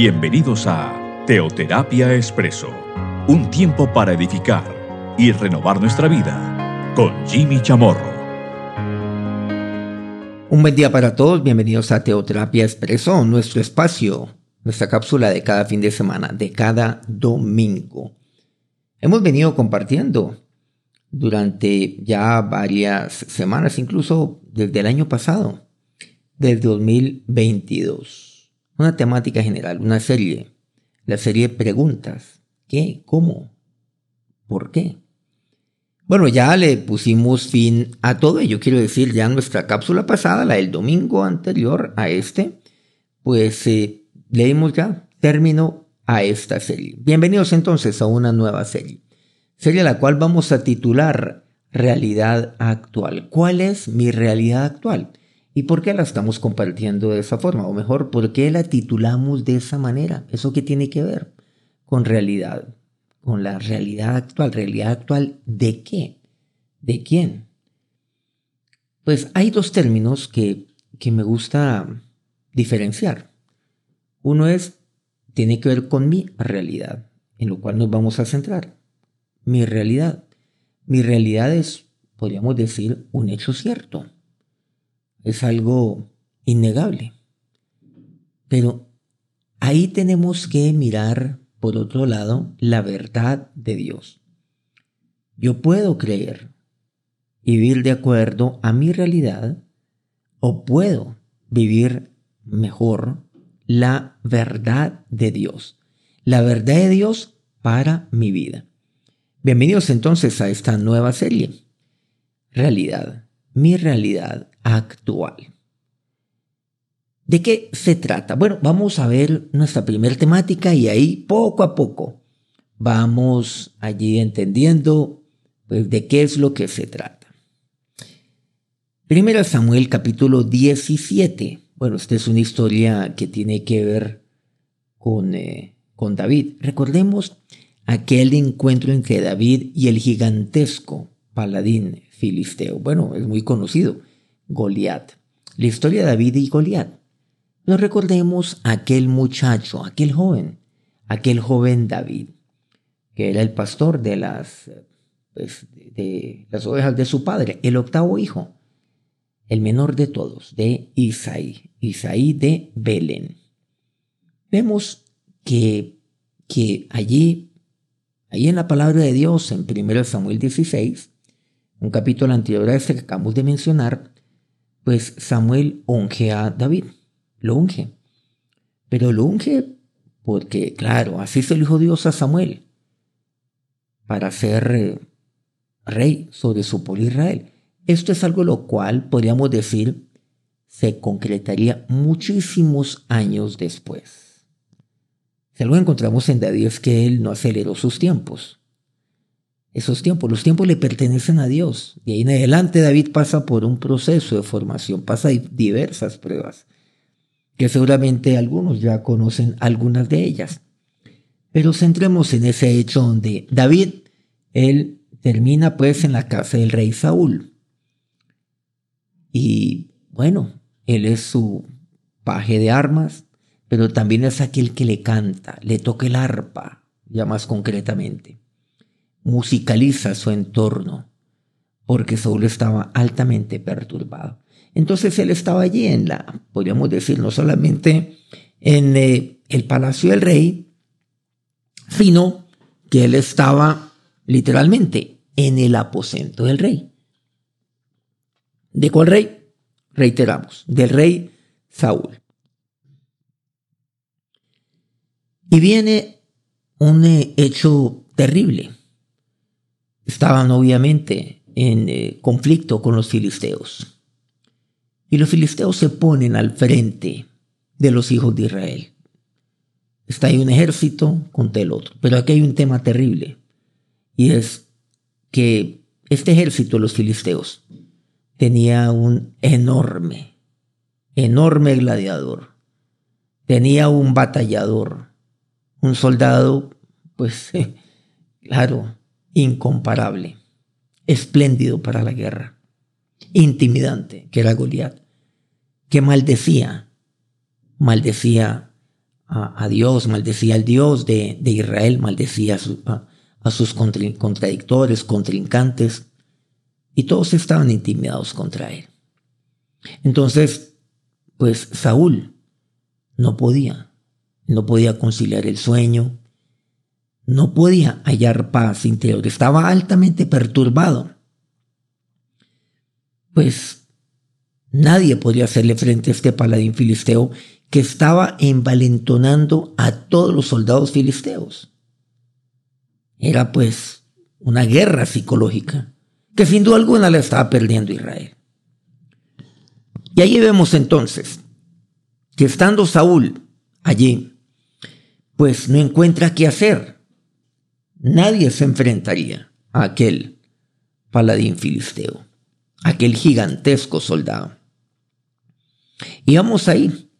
Bienvenidos a Teoterapia Expreso, un tiempo para edificar y renovar nuestra vida con Jimmy Chamorro. Un buen día para todos, bienvenidos a Teoterapia Expreso, nuestro espacio, nuestra cápsula de cada fin de semana, de cada domingo. Hemos venido compartiendo durante ya varias semanas, incluso desde el año pasado, del 2022. Una temática general, una serie, la serie de preguntas. ¿Qué? ¿Cómo? ¿Por qué? Bueno, ya le pusimos fin a todo ello. Quiero decir, ya nuestra cápsula pasada, la del domingo anterior a este, pues eh, le dimos ya término a esta serie. Bienvenidos entonces a una nueva serie. Serie a la cual vamos a titular Realidad actual. ¿Cuál es mi realidad actual? ¿Y por qué la estamos compartiendo de esa forma? O mejor, ¿por qué la titulamos de esa manera? ¿Eso qué tiene que ver con realidad? Con la realidad actual. ¿Realidad actual de qué? ¿De quién? Pues hay dos términos que, que me gusta diferenciar. Uno es, tiene que ver con mi realidad, en lo cual nos vamos a centrar. Mi realidad. Mi realidad es, podríamos decir, un hecho cierto es algo innegable. Pero ahí tenemos que mirar, por otro lado, la verdad de Dios. Yo puedo creer y vivir de acuerdo a mi realidad o puedo vivir mejor la verdad de Dios. La verdad de Dios para mi vida. Bienvenidos entonces a esta nueva serie. Realidad. Mi realidad actual. ¿De qué se trata? Bueno, vamos a ver nuestra primera temática y ahí poco a poco vamos allí entendiendo pues, de qué es lo que se trata. Primero Samuel capítulo 17. Bueno, esta es una historia que tiene que ver con, eh, con David. Recordemos aquel encuentro entre David y el gigantesco paladín filisteo. Bueno, es muy conocido. Goliat. La historia de David y Goliat. Nos recordemos aquel muchacho, aquel joven, aquel joven David, que era el pastor de las, pues, de las ovejas de su padre, el octavo hijo, el menor de todos, de Isaí, Isaí de Belén. Vemos que, que allí, allí en la palabra de Dios, en 1 Samuel 16, un capítulo anterior a este que acabamos de mencionar, pues Samuel unge a David, lo unge. Pero lo unge porque, claro, así se dijo Dios a Samuel, para ser eh, rey sobre su pueblo Israel. Esto es algo lo cual podríamos decir se concretaría muchísimos años después. Si algo encontramos en David es que él no aceleró sus tiempos esos tiempos. Los tiempos le pertenecen a Dios. Y ahí en adelante David pasa por un proceso de formación, pasa diversas pruebas, que seguramente algunos ya conocen algunas de ellas. Pero centremos en ese hecho donde David, él termina pues en la casa del rey Saúl. Y bueno, él es su paje de armas, pero también es aquel que le canta, le toca el arpa, ya más concretamente musicaliza su entorno, porque Saúl estaba altamente perturbado. Entonces él estaba allí en la, podríamos decir, no solamente en eh, el palacio del rey, sino que él estaba literalmente en el aposento del rey. ¿De cuál rey? Reiteramos, del rey Saúl. Y viene un eh, hecho terrible estaban obviamente en eh, conflicto con los filisteos. Y los filisteos se ponen al frente de los hijos de Israel. Está ahí un ejército contra el otro. Pero aquí hay un tema terrible. Y es que este ejército, los filisteos, tenía un enorme, enorme gladiador. Tenía un batallador, un soldado, pues, claro, incomparable, espléndido para la guerra, intimidante, que era Goliat, que maldecía, maldecía a, Dios, maldecía al Dios de, Israel, maldecía a, sus contradictores, contrincantes, y todos estaban intimidados contra él. Entonces, pues Saúl no podía, no podía conciliar el sueño, no podía hallar paz interior, estaba altamente perturbado. Pues nadie podía hacerle frente a este paladín filisteo que estaba envalentonando a todos los soldados filisteos. Era pues una guerra psicológica que sin duda alguna la estaba perdiendo Israel. Y allí vemos entonces que estando Saúl allí, pues no encuentra qué hacer. Nadie se enfrentaría a aquel paladín filisteo, aquel gigantesco soldado. Y vamos ahí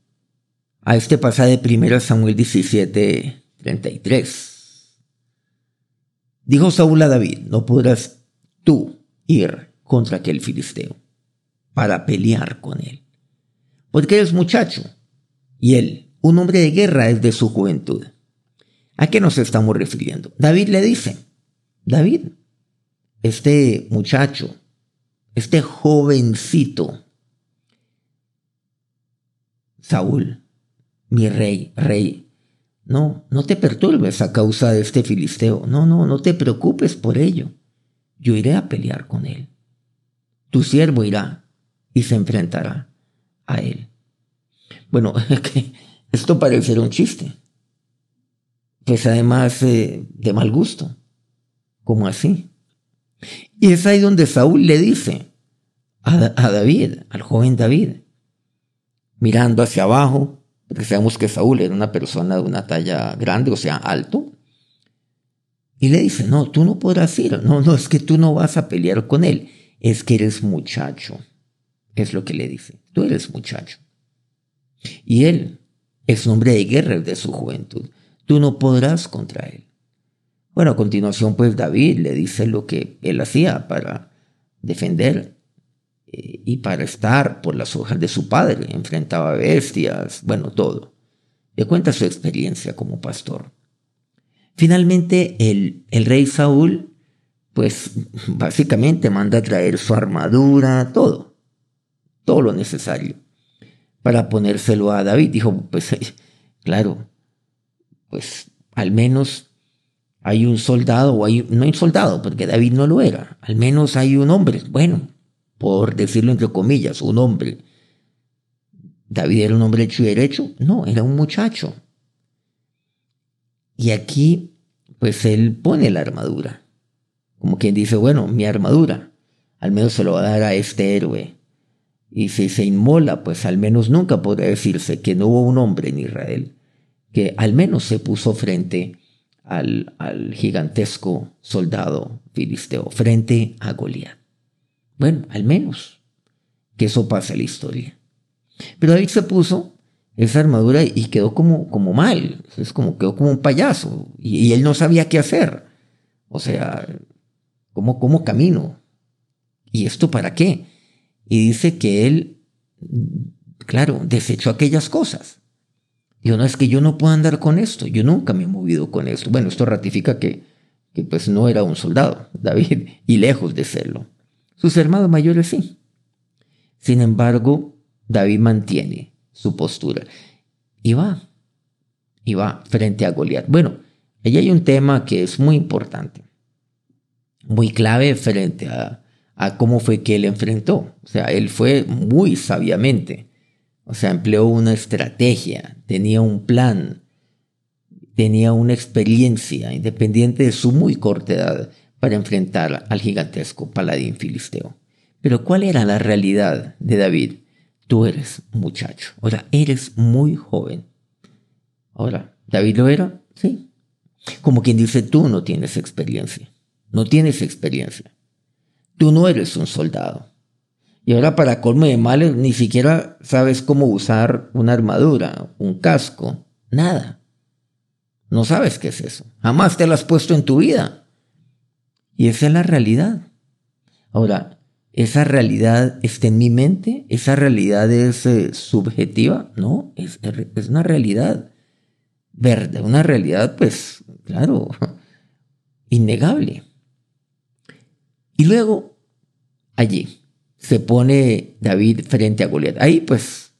a este pasaje de 1 Samuel 17, 33. Dijo Saúl a David, no podrás tú ir contra aquel filisteo para pelear con él, porque eres muchacho y él, un hombre de guerra, es de su juventud. ¿A qué nos estamos refiriendo? David le dice, David, este muchacho, este jovencito, Saúl, mi rey, rey. No, no te perturbes a causa de este filisteo. No, no, no te preocupes por ello. Yo iré a pelear con él. Tu siervo irá y se enfrentará a él. Bueno, esto parece un chiste. Pues además eh, de mal gusto. ¿Cómo así? Y es ahí donde Saúl le dice a, a David, al joven David, mirando hacia abajo, porque sabemos que Saúl era una persona de una talla grande, o sea, alto. Y le dice, no, tú no podrás ir. No, no, es que tú no vas a pelear con él. Es que eres muchacho. Es lo que le dice. Tú eres muchacho. Y él es un hombre de guerra de su juventud. Tú no podrás contra él. Bueno, a continuación, pues David le dice lo que él hacía para defender eh, y para estar por las hojas de su padre. Enfrentaba bestias, bueno, todo. Le cuenta su experiencia como pastor. Finalmente, el, el rey Saúl, pues básicamente manda a traer su armadura, todo, todo lo necesario para ponérselo a David. Dijo, pues claro, pues al menos hay un soldado, o hay, no hay un soldado, porque David no lo era, al menos hay un hombre. Bueno, por decirlo entre comillas, un hombre. ¿David era un hombre hecho y derecho? No, era un muchacho. Y aquí, pues él pone la armadura. Como quien dice, bueno, mi armadura, al menos se lo va a dar a este héroe. Y si se inmola, pues al menos nunca podrá decirse que no hubo un hombre en Israel que al menos se puso frente al, al gigantesco soldado filisteo, frente a Goliat. Bueno, al menos que eso pase en la historia. Pero David se puso esa armadura y quedó como, como mal, es como quedó como un payaso y, él no sabía qué hacer. O sea, ¿cómo, ¿cómo camino? ¿Y esto para qué? Y dice que él, claro, desechó aquellas cosas. Dijo, no, es que yo no puedo andar con esto, yo nunca me he movido con esto. Bueno, esto ratifica que, que pues no era un soldado, David, y lejos de serlo. Sus hermanos mayores sí. Sin embargo, David mantiene su postura y va, y va frente a Goliat. Bueno, allí hay un tema que es muy importante, muy clave frente a, a cómo fue que él enfrentó. O sea, él fue muy sabiamente, o sea, empleó una estrategia, tenía un plan, tenía una experiencia, independiente de su muy corta edad, para enfrentar al gigantesco paladín filisteo. Pero ¿cuál era la realidad de David? Tú eres muchacho, ahora eres muy joven. Ahora, ¿David lo era? Sí. Como quien dice, tú no tienes experiencia, no tienes experiencia. Tú no eres un soldado. Y ahora para colmo de males ni siquiera sabes cómo usar una armadura, un casco, nada. No sabes qué es eso. Jamás te lo has puesto en tu vida. Y esa es la realidad. Ahora, ¿esa realidad está en mi mente? ¿Esa realidad es eh, subjetiva? No, es, es una realidad. verde, una realidad, pues, claro, innegable. Y luego, allí, se pone David frente a Goliat. Ahí, pues,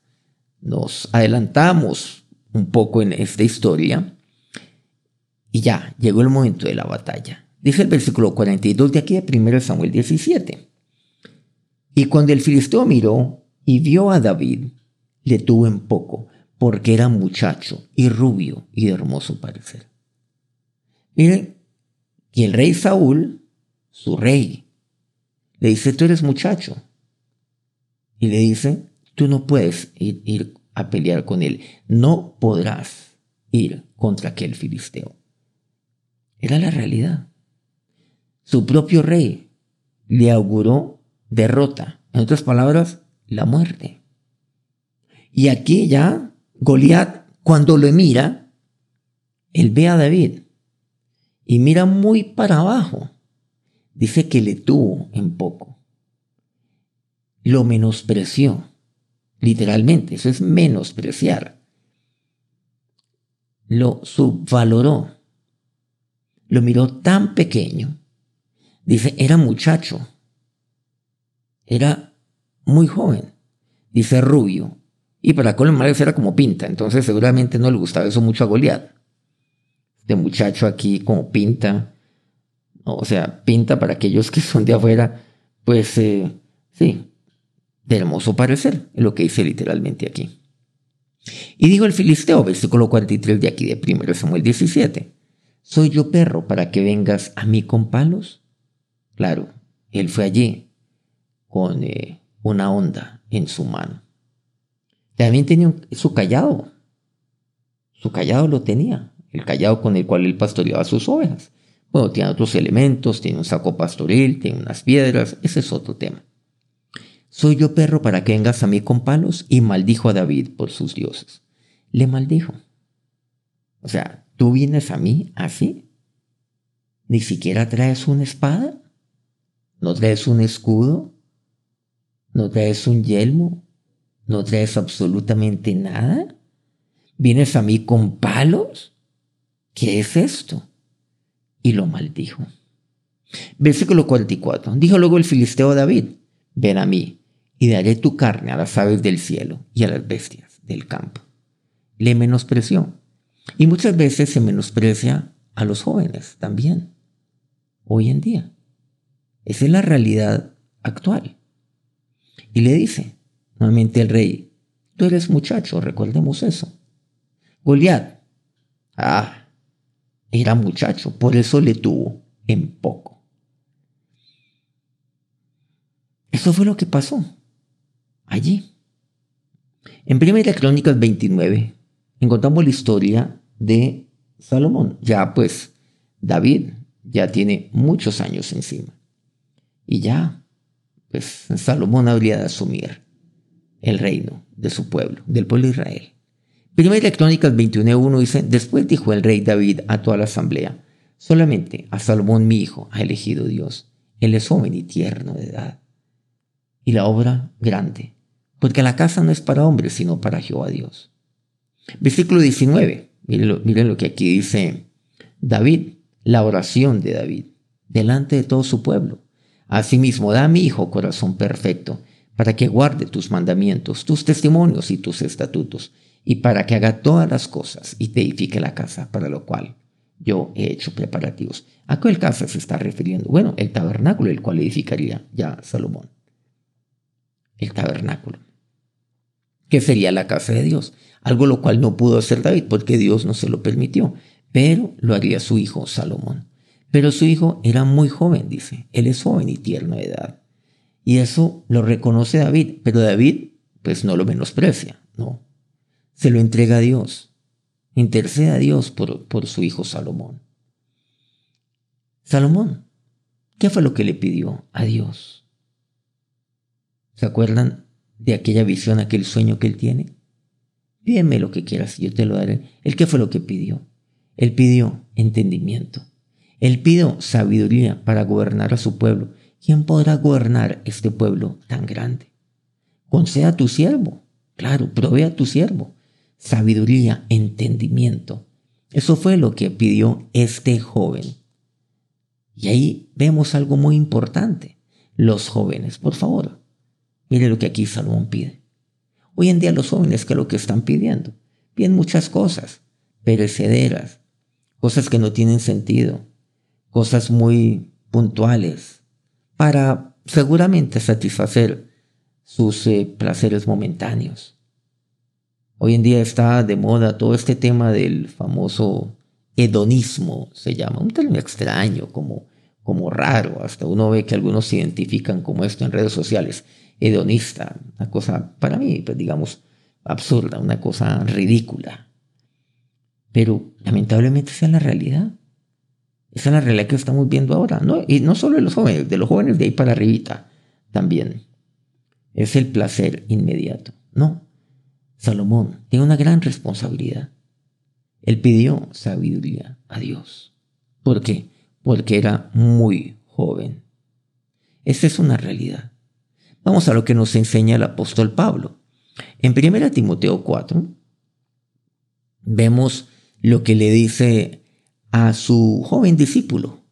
nos adelantamos un poco en esta historia y ya, llegó el momento de la batalla. Dice el versículo 42 de aquí de 1 Samuel 17. Y cuando el filisteo miró y vio a David, le tuvo en poco, porque era muchacho y rubio y de hermoso parecer. Miren, y el rey Saúl, su rey, le dice, tú eres muchacho. Y le dice, tú no puedes ir, ir a pelear con él, no podrás ir contra aquel filisteo. Era la realidad. Su propio rey le auguró derrota, en otras palabras, la muerte. Y aquí ya Goliat, cuando lo mira, él ve a David y mira muy para abajo. Dice que le tuvo en poco. Lo menospreció. Literalmente, eso es menospreciar. Lo subvaloró. Lo miró tan pequeño. Dice, era muchacho. Era muy joven. Dice rubio. Y para colmarles era como pinta, entonces seguramente no le gustaba eso mucho a Goliat. Este muchacho aquí como pinta, o sea, pinta para aquellos que son de afuera, pues eh, sí, de hermoso parecer, es lo que dice literalmente aquí. Y dijo el filisteo, versículo 43 de aquí de 1 Samuel 17, ¿soy yo perro para que vengas a mí con palos? Claro, él fue allí con eh, una onda en su mano. También tenía su callado. Su callado lo tenía, el callado con el cual él pastoreaba sus ovejas. Bueno, tiene otros elementos, tiene un saco pastoril, tiene unas piedras, ese es otro tema. Soy yo perro para que vengas a mí con palos y maldijo a David por sus dioses. Le maldijo. O sea, ¿tú vienes a mí así? ¿Ni siquiera traes una espada? ¿No traes un escudo? ¿No traes un yelmo? ¿No traes absolutamente nada? ¿Vienes a mí con palos? ¿Qué es esto? Y lo maldijo. Versículo 44. Dijo luego el filisteo a David, ven a mí y daré tu carne a las aves del cielo y a las bestias del campo. Le menospreció. Y muchas veces se menosprecia a los jóvenes también, hoy en día. Esa es la realidad actual. Y le dice, Nuevamente el rey, tú eres muchacho, recordemos eso. Goliat, ah, era muchacho, por eso le tuvo en poco. Eso fue lo que pasó allí. En Primera Crónicas 29 encontramos la historia de Salomón. Ya pues David ya tiene muchos años encima. Y ya, pues Salomón habría de asumir el reino de su pueblo, del pueblo de Israel. Primera Crónicas 21.1 dice, después dijo el rey David a toda la asamblea, solamente a Salomón mi hijo ha elegido Dios, él es joven y tierno de edad. Y la obra grande, porque la casa no es para hombres, sino para Jehová Dios. Versículo 19, miren lo que aquí dice David, la oración de David, delante de todo su pueblo. Asimismo, da a mi hijo corazón perfecto para que guarde tus mandamientos, tus testimonios y tus estatutos, y para que haga todas las cosas y te edifique la casa, para lo cual yo he hecho preparativos. ¿A qué casa se está refiriendo? Bueno, el tabernáculo, el cual edificaría ya Salomón. El tabernáculo. ¿Qué sería la casa de Dios? Algo lo cual no pudo hacer David porque Dios no se lo permitió, pero lo haría su hijo Salomón. Pero su hijo era muy joven, dice. Él es joven y tierno de edad. Y eso lo reconoce David, pero David pues no lo menosprecia, no. Se lo entrega a Dios. Intercede a Dios por, por su hijo Salomón. Salomón, ¿qué fue lo que le pidió a Dios? ¿Se acuerdan de aquella visión, aquel sueño que él tiene? Pídeme lo que quieras, yo te lo daré. ¿Él qué fue lo que pidió? Él pidió entendimiento. Él pidió sabiduría para gobernar a su pueblo. ¿quién podrá gobernar este pueblo tan grande? Conceda a tu siervo, claro, provee a tu siervo sabiduría, entendimiento Eso fue lo que pidió este joven. Y ahí vemos algo muy importante. Los jóvenes, por favor, mire lo que aquí Salomón pide. Hoy en día los jóvenes, ¿qué es lo que están pidiendo? Piden muchas cosas, perecederas, cosas que no tienen sentido, cosas muy puntuales, para seguramente satisfacer sus eh, placeres momentáneos. Hoy en día está de moda todo este tema del famoso hedonismo, se llama, un término extraño, como, como raro, hasta uno ve que algunos se identifican como esto en redes sociales, hedonista, una cosa para mí, pues digamos, absurda, una cosa ridícula. Pero lamentablemente esa es la realidad. Esa es la realidad que estamos viendo ahora, ¿no? Y no solo de los jóvenes, de los jóvenes de ahí para arribita también. Es el placer inmediato. No, Salomón tiene una gran responsabilidad. Él pidió sabiduría a Dios. ¿Por qué? Porque era muy joven. Esta es una realidad. Vamos a lo que nos enseña el apóstol Pablo. En 1 Timoteo 4 vemos lo que le dice a su joven discípulo,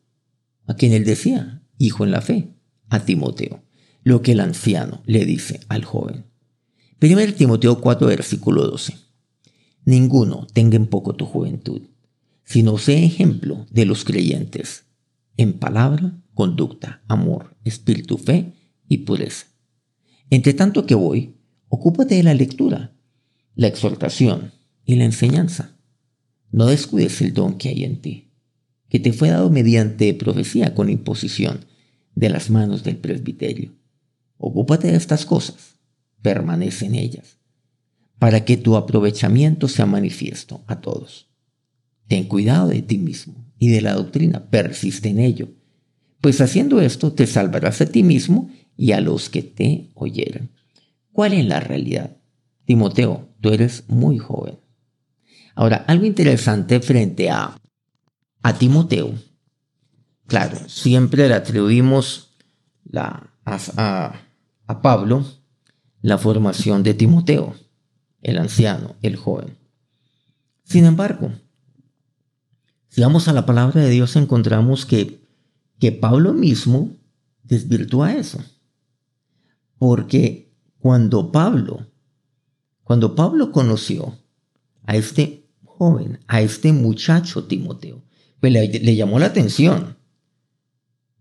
a quien él decía, hijo en la fe, a Timoteo, lo que el anciano le dice al joven. 1 Timoteo 4, versículo 12. Ninguno tenga en poco tu juventud, sino sea ejemplo de los creyentes en palabra, conducta, amor, espíritu, fe y pureza. Entre tanto que voy, ocúpate de la lectura, la exhortación y la enseñanza. No descuides el don que hay en ti, que te fue dado mediante profecía con imposición de las manos del presbiterio. Ocúpate de estas cosas permanece en ellas, para que tu aprovechamiento sea manifiesto a todos. Ten cuidado de ti mismo y de la doctrina, persiste en ello, pues haciendo esto te salvarás a ti mismo y a los que te oyeran. ¿Cuál es la realidad? Timoteo, tú eres muy joven. Ahora, algo interesante frente a, a Timoteo. Claro, siempre le atribuimos la, a, a Pablo la formación de Timoteo, el anciano, el joven. Sin embargo, si vamos a la palabra de Dios encontramos que, que Pablo mismo desvirtúa eso. Porque cuando Pablo, cuando Pablo conoció a este joven, a este muchacho Timoteo, pues le, llamó la atención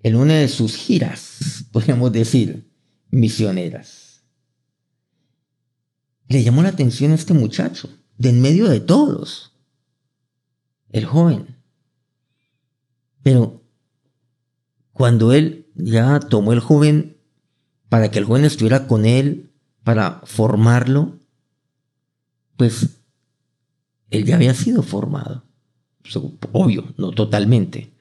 en una de sus giras, podríamos decir, misioneras le llamó la atención a este muchacho, de en medio de todos, el joven. Pero cuando él ya tomó el joven para que el joven estuviera con él, para formarlo, pues él ya había sido formado. Obvio, no totalmente,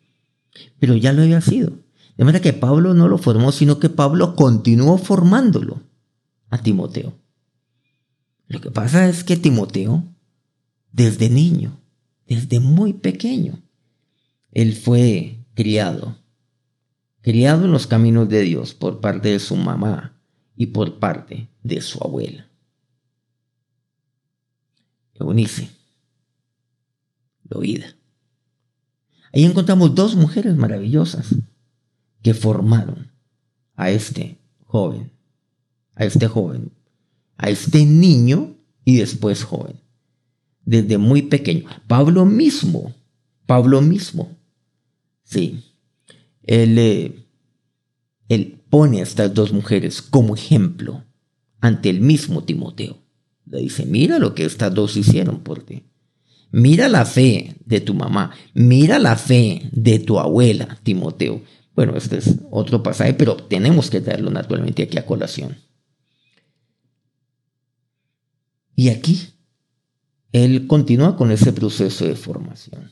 pero ya lo había sido. De manera que Pablo no lo formó, sino que Pablo continuó formándolo a Timoteo. Lo que pasa es que Timoteo, desde niño, desde muy pequeño, él fue criado, criado en los caminos de Dios por parte de su mamá y por parte de su abuela. Eunice, Loida. Ahí encontramos dos mujeres maravillosas que formaron a este joven, a este joven a este niño y después joven, desde muy pequeño. Pablo mismo, Pablo mismo, sí, él, él pone a estas dos mujeres como ejemplo ante el mismo Timoteo. Le dice, mira lo que estas dos hicieron por ti. Mira la fe de tu mamá, mira la fe de tu abuela, Timoteo. Bueno, este es otro pasaje, pero tenemos que darlo naturalmente aquí a colación. Y aquí él continúa con ese proceso de formación.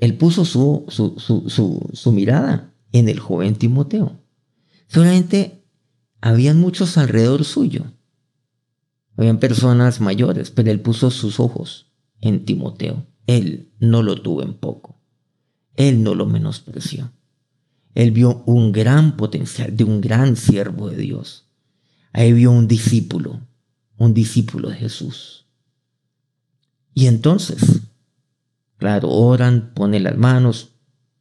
Él puso su, su, mirada en el joven Timoteo. Solamente habían muchos alrededor suyo. Habían personas mayores, pero él puso sus ojos en Timoteo. Él no lo tuvo en poco. Él no lo menospreció. Él vio un gran potencial de un gran siervo de Dios. Ahí vio un discípulo, un discípulo de Jesús. Y entonces, claro, oran, pone las manos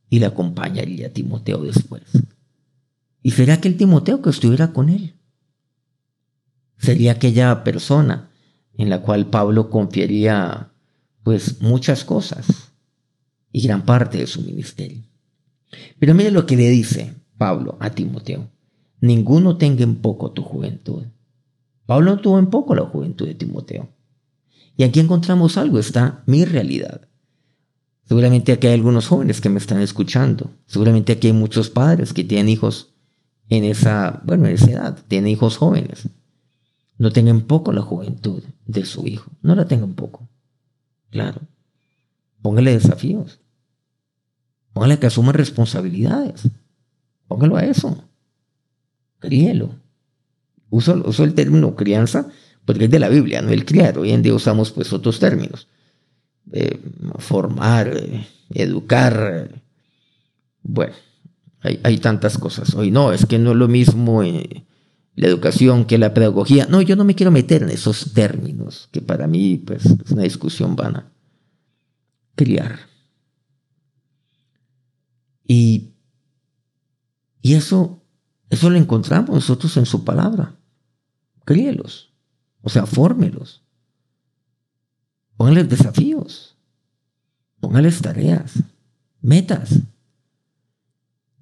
y le acompañaría a Timoteo después. ¿Y sería aquel Timoteo que estuviera con él? Sería aquella persona en la cual Pablo confiaría pues muchas cosas y gran parte de su ministerio. Pero mire lo que le dice Pablo a Timoteo. Ninguno tenga en poco tu juventud. Pablo no tuvo en poco la juventud de Timoteo. Y aquí encontramos algo, está mi realidad. Seguramente aquí hay algunos jóvenes que me están escuchando. Seguramente aquí hay muchos padres que tienen hijos en esa, bueno, en esa edad, tienen hijos jóvenes. No tengan poco la juventud de su hijo. No la tengan poco. Claro. Póngale desafíos. Póngale que asuma responsabilidades. Póngalo a eso. Críelo. Uso, el término crianza porque es de la Biblia, no el criar. Hoy en día usamos pues otros términos. Eh, formar, eh, educar. Eh, bueno, hay, tantas cosas. Hoy no, es que no es lo mismo la educación que la pedagogía. No, yo no me quiero meter en esos términos, que para mí pues, es una discusión vana. Criar. Y, y eso, eso lo encontramos nosotros en su palabra. Críelos. O sea, fórmelos. Póngales desafíos. Póngales tareas, metas.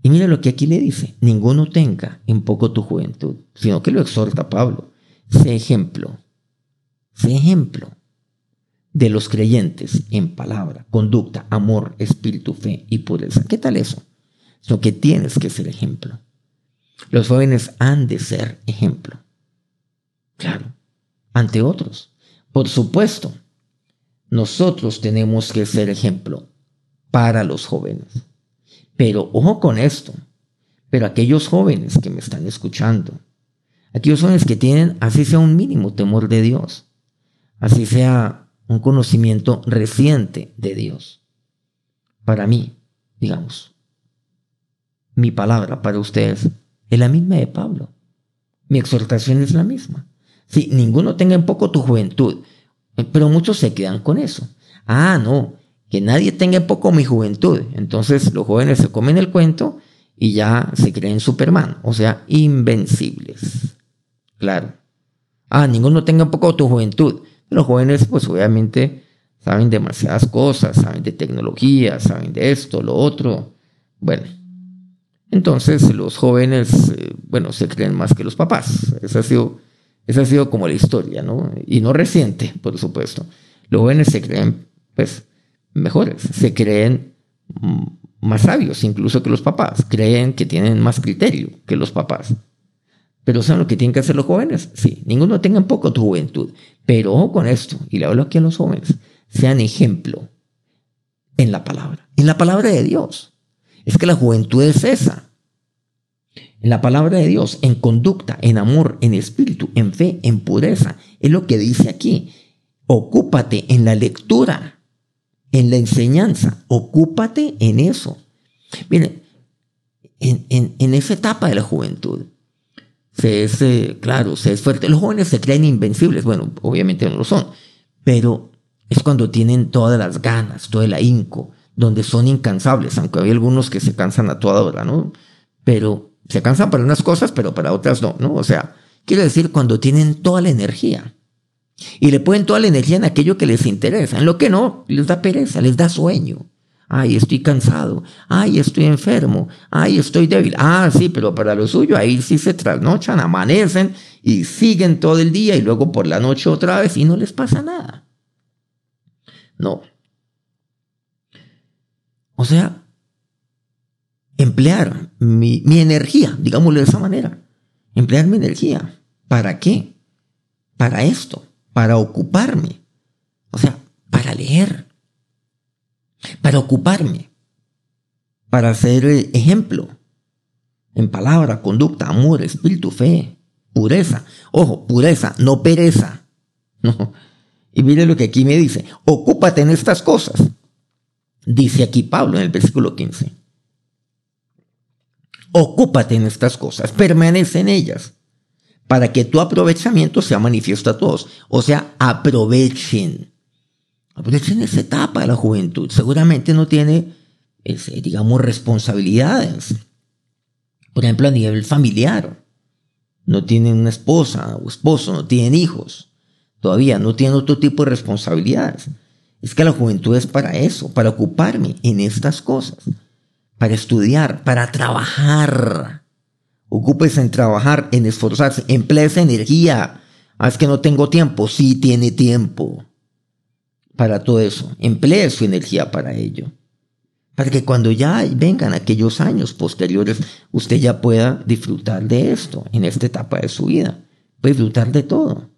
Y mira lo que aquí le dice, ninguno tenga en poco tu juventud, sino que lo exhorta Pablo. Sé ejemplo, sé ejemplo de los creyentes en palabra, conducta, amor, espíritu, fe y pureza. ¿Qué tal eso? Lo que tienes que ser ejemplo. Los jóvenes han de ser ejemplo. Claro, ante otros. Por supuesto, nosotros tenemos que ser ejemplo para los jóvenes. Pero ojo con esto. Pero aquellos jóvenes que me están escuchando, aquellos jóvenes que tienen, así sea un mínimo temor de Dios, así sea un conocimiento reciente de Dios. Para mí, digamos, mi palabra para ustedes es la misma de Pablo. Mi exhortación es la misma. Si ninguno tenga en poco tu juventud, pero muchos se quedan con eso. Ah, no, que nadie tenga en poco mi juventud. Entonces los jóvenes se comen el cuento y ya se creen Superman, o sea, invencibles. Claro. Ah, ninguno tenga en poco tu juventud. Los jóvenes, pues obviamente, saben demasiadas cosas, saben de tecnología, saben de esto, lo otro. Bueno, entonces los jóvenes, eh, bueno, se creen más que los papás. Esa ha sido esa ha sido como la historia, ¿no? Y no reciente, por supuesto. Los jóvenes se creen, pues, mejores, se creen más sabios incluso que los papás, creen que tienen más criterio que los papás. Pero ¿saben lo que tienen que hacer los jóvenes? Sí, ninguno tenga en poco tu juventud. Pero ojo con esto, y le hablo aquí a los jóvenes, sean ejemplo en la palabra, en la palabra de Dios. Es que la juventud es esa en la palabra de Dios, en conducta, en amor, en espíritu, en fe, en pureza. Es lo que dice aquí. Ocúpate en la lectura, en la enseñanza. Ocúpate en eso. Miren, en, esa etapa de la juventud, se es, eh, claro, se es fuerte. Los jóvenes se creen invencibles. Bueno, obviamente no lo son. Pero es cuando tienen todas las ganas, todo el ahínco, donde son incansables, aunque hay algunos que se cansan a toda hora, ¿no? Pero se cansan para unas cosas, pero para otras no, ¿no? O sea, quiere decir cuando tienen toda la energía. Y le ponen toda la energía en aquello que les interesa. En lo que no, les da pereza, les da sueño. Ay, estoy cansado. Ay, estoy enfermo. Ay, estoy débil. Ah, sí, pero para lo suyo, ahí sí se trasnochan, amanecen y siguen todo el día y luego por la noche otra vez y no les pasa nada. No. O sea, emplear mi, energía, digámoslo de esa manera. Emplear mi energía. ¿Para qué? Para esto, para ocuparme. O sea, para leer, para ocuparme, para ser ejemplo en palabra, conducta, amor, espíritu, fe, pureza. Ojo, pureza, no pereza. No. Y mire lo que aquí me dice, ocúpate en estas cosas. Dice aquí Pablo en el versículo 15. Ocúpate en estas cosas, permanece en ellas, para que tu aprovechamiento sea manifiesto a todos. O sea, aprovechen. Aprovechen en esa etapa de la juventud. Seguramente no tiene, digamos, responsabilidades. Por ejemplo, a nivel familiar. No tienen una esposa o esposo, no tienen hijos. Todavía no tienen otro tipo de responsabilidades. Es que la juventud es para eso, para ocuparme en estas cosas, para estudiar, para trabajar. Ocúpese en trabajar, en esforzarse, emplee esa energía. Ah, es que no tengo tiempo. Sí tiene tiempo para todo eso. Emplee su energía para ello. Para que cuando ya vengan aquellos años posteriores, usted ya pueda disfrutar de esto en esta etapa de su vida. Puede disfrutar de todo.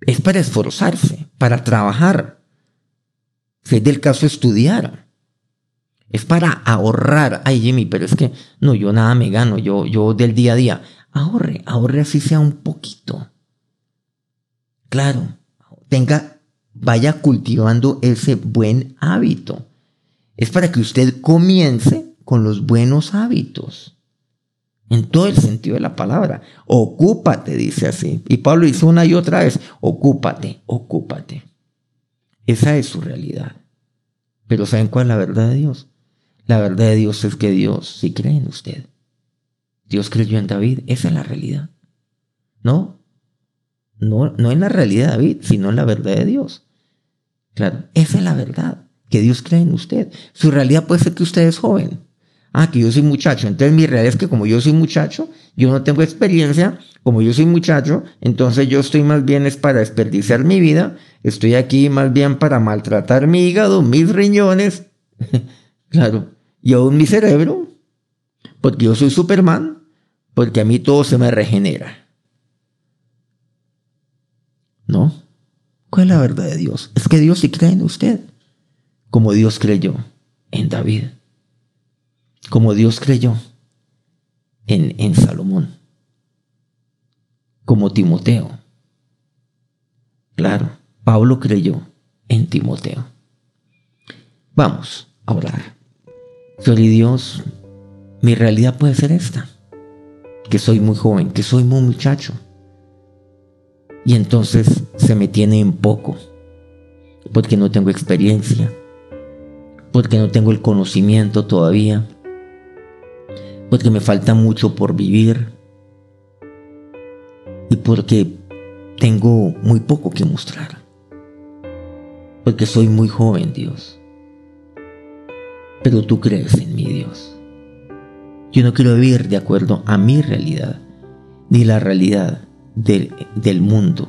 Es para esforzarse, para trabajar. Si es del caso estudiar. Es para ahorrar. Ay, Jimmy, pero es que no, yo nada me gano. Yo, yo del día a día. Ahorre, ahorre así sea un poquito. Claro, tenga, vaya cultivando ese buen hábito. Es para que usted comience con los buenos hábitos. En todo el sentido de la palabra. Ocúpate, dice así. Y Pablo dice una y otra vez, ocúpate, ocúpate. Esa es su realidad. Pero ¿saben cuál es la verdad de Dios? La verdad de Dios es que Dios sí cree en usted. Dios creyó en David. Esa es la realidad. No, no, no en la realidad de David, sino en la verdad de Dios. Claro, esa es la verdad, que Dios cree en usted. Su realidad puede ser que usted es joven. Ah, que yo soy muchacho. Entonces mi realidad es que como yo soy muchacho, yo no tengo experiencia, como yo soy muchacho, entonces yo estoy más bien es para desperdiciar mi vida, estoy aquí más bien para maltratar mi hígado, mis riñones, claro, y aún mi cerebro, porque yo soy Superman, porque a mí todo se me regenera. ¿No? ¿Cuál es la verdad de Dios? Es que Dios sí cree en usted, como Dios creyó en David, como Dios creyó en, en Salomón, como Timoteo. Claro, Pablo creyó en Timoteo. Vamos a orar. Señor y Dios, mi realidad puede ser esta, que soy muy joven, que soy muy muchacho. Y entonces se me tiene en poco, porque no tengo experiencia, porque no tengo el conocimiento todavía, porque me falta mucho por vivir y porque tengo muy poco que mostrar, porque soy muy joven, Dios. Pero tú crees en mí, Dios. Yo no quiero vivir de acuerdo a mi realidad, ni la realidad del, mundo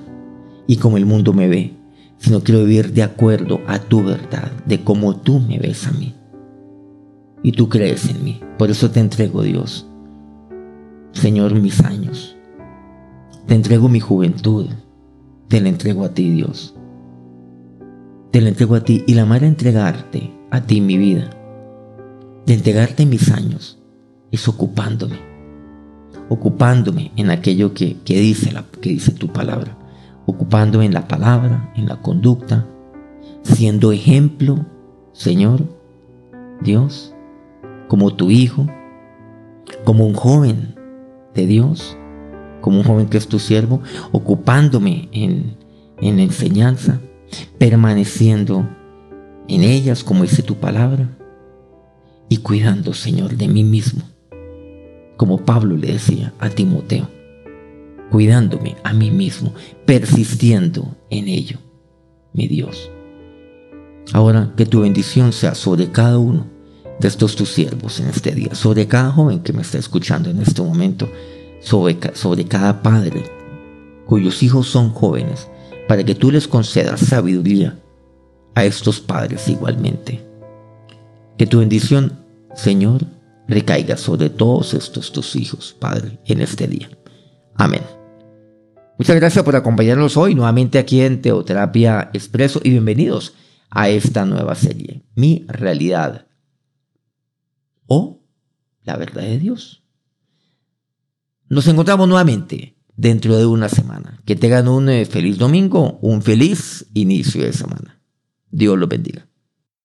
y como el mundo me ve, sino quiero vivir de acuerdo a tu verdad, de cómo tú me ves a mí. Y tú crees en mí. Por eso te entrego, Dios, Señor, mis años. Te entrego mi juventud. Te la entrego a ti, Dios. Te la entrego a ti y la de entregarte a ti mi vida, de entregarte mis años, es ocupándome, ocupándome en aquello que, dice la, que dice tu palabra, ocupándome en la palabra, en la conducta, siendo ejemplo, Señor, Dios, como tu hijo, como un joven de Dios, como un joven que es tu siervo, ocupándome en, en la enseñanza, permaneciendo en ellas, como dice tu palabra, y cuidando, Señor, de mí mismo como Pablo le decía a Timoteo, cuidándome a mí mismo, persistiendo en ello, mi Dios. Ahora que tu bendición sea sobre cada uno de estos tus siervos en este día, sobre cada joven que me está escuchando en este momento, sobre, sobre cada padre cuyos hijos son jóvenes, para que tú les concedas sabiduría a estos padres igualmente. Que tu bendición, Señor, recaiga sobre todos estos tus hijos, Padre, en este día. Amén. Muchas gracias por acompañarnos hoy nuevamente aquí en Teoterapia Expreso y bienvenidos a esta nueva serie, Mi realidad o la verdad de Dios. Nos encontramos nuevamente dentro de una semana. Que tengan un eh, feliz domingo, un feliz inicio de semana. Dios los bendiga.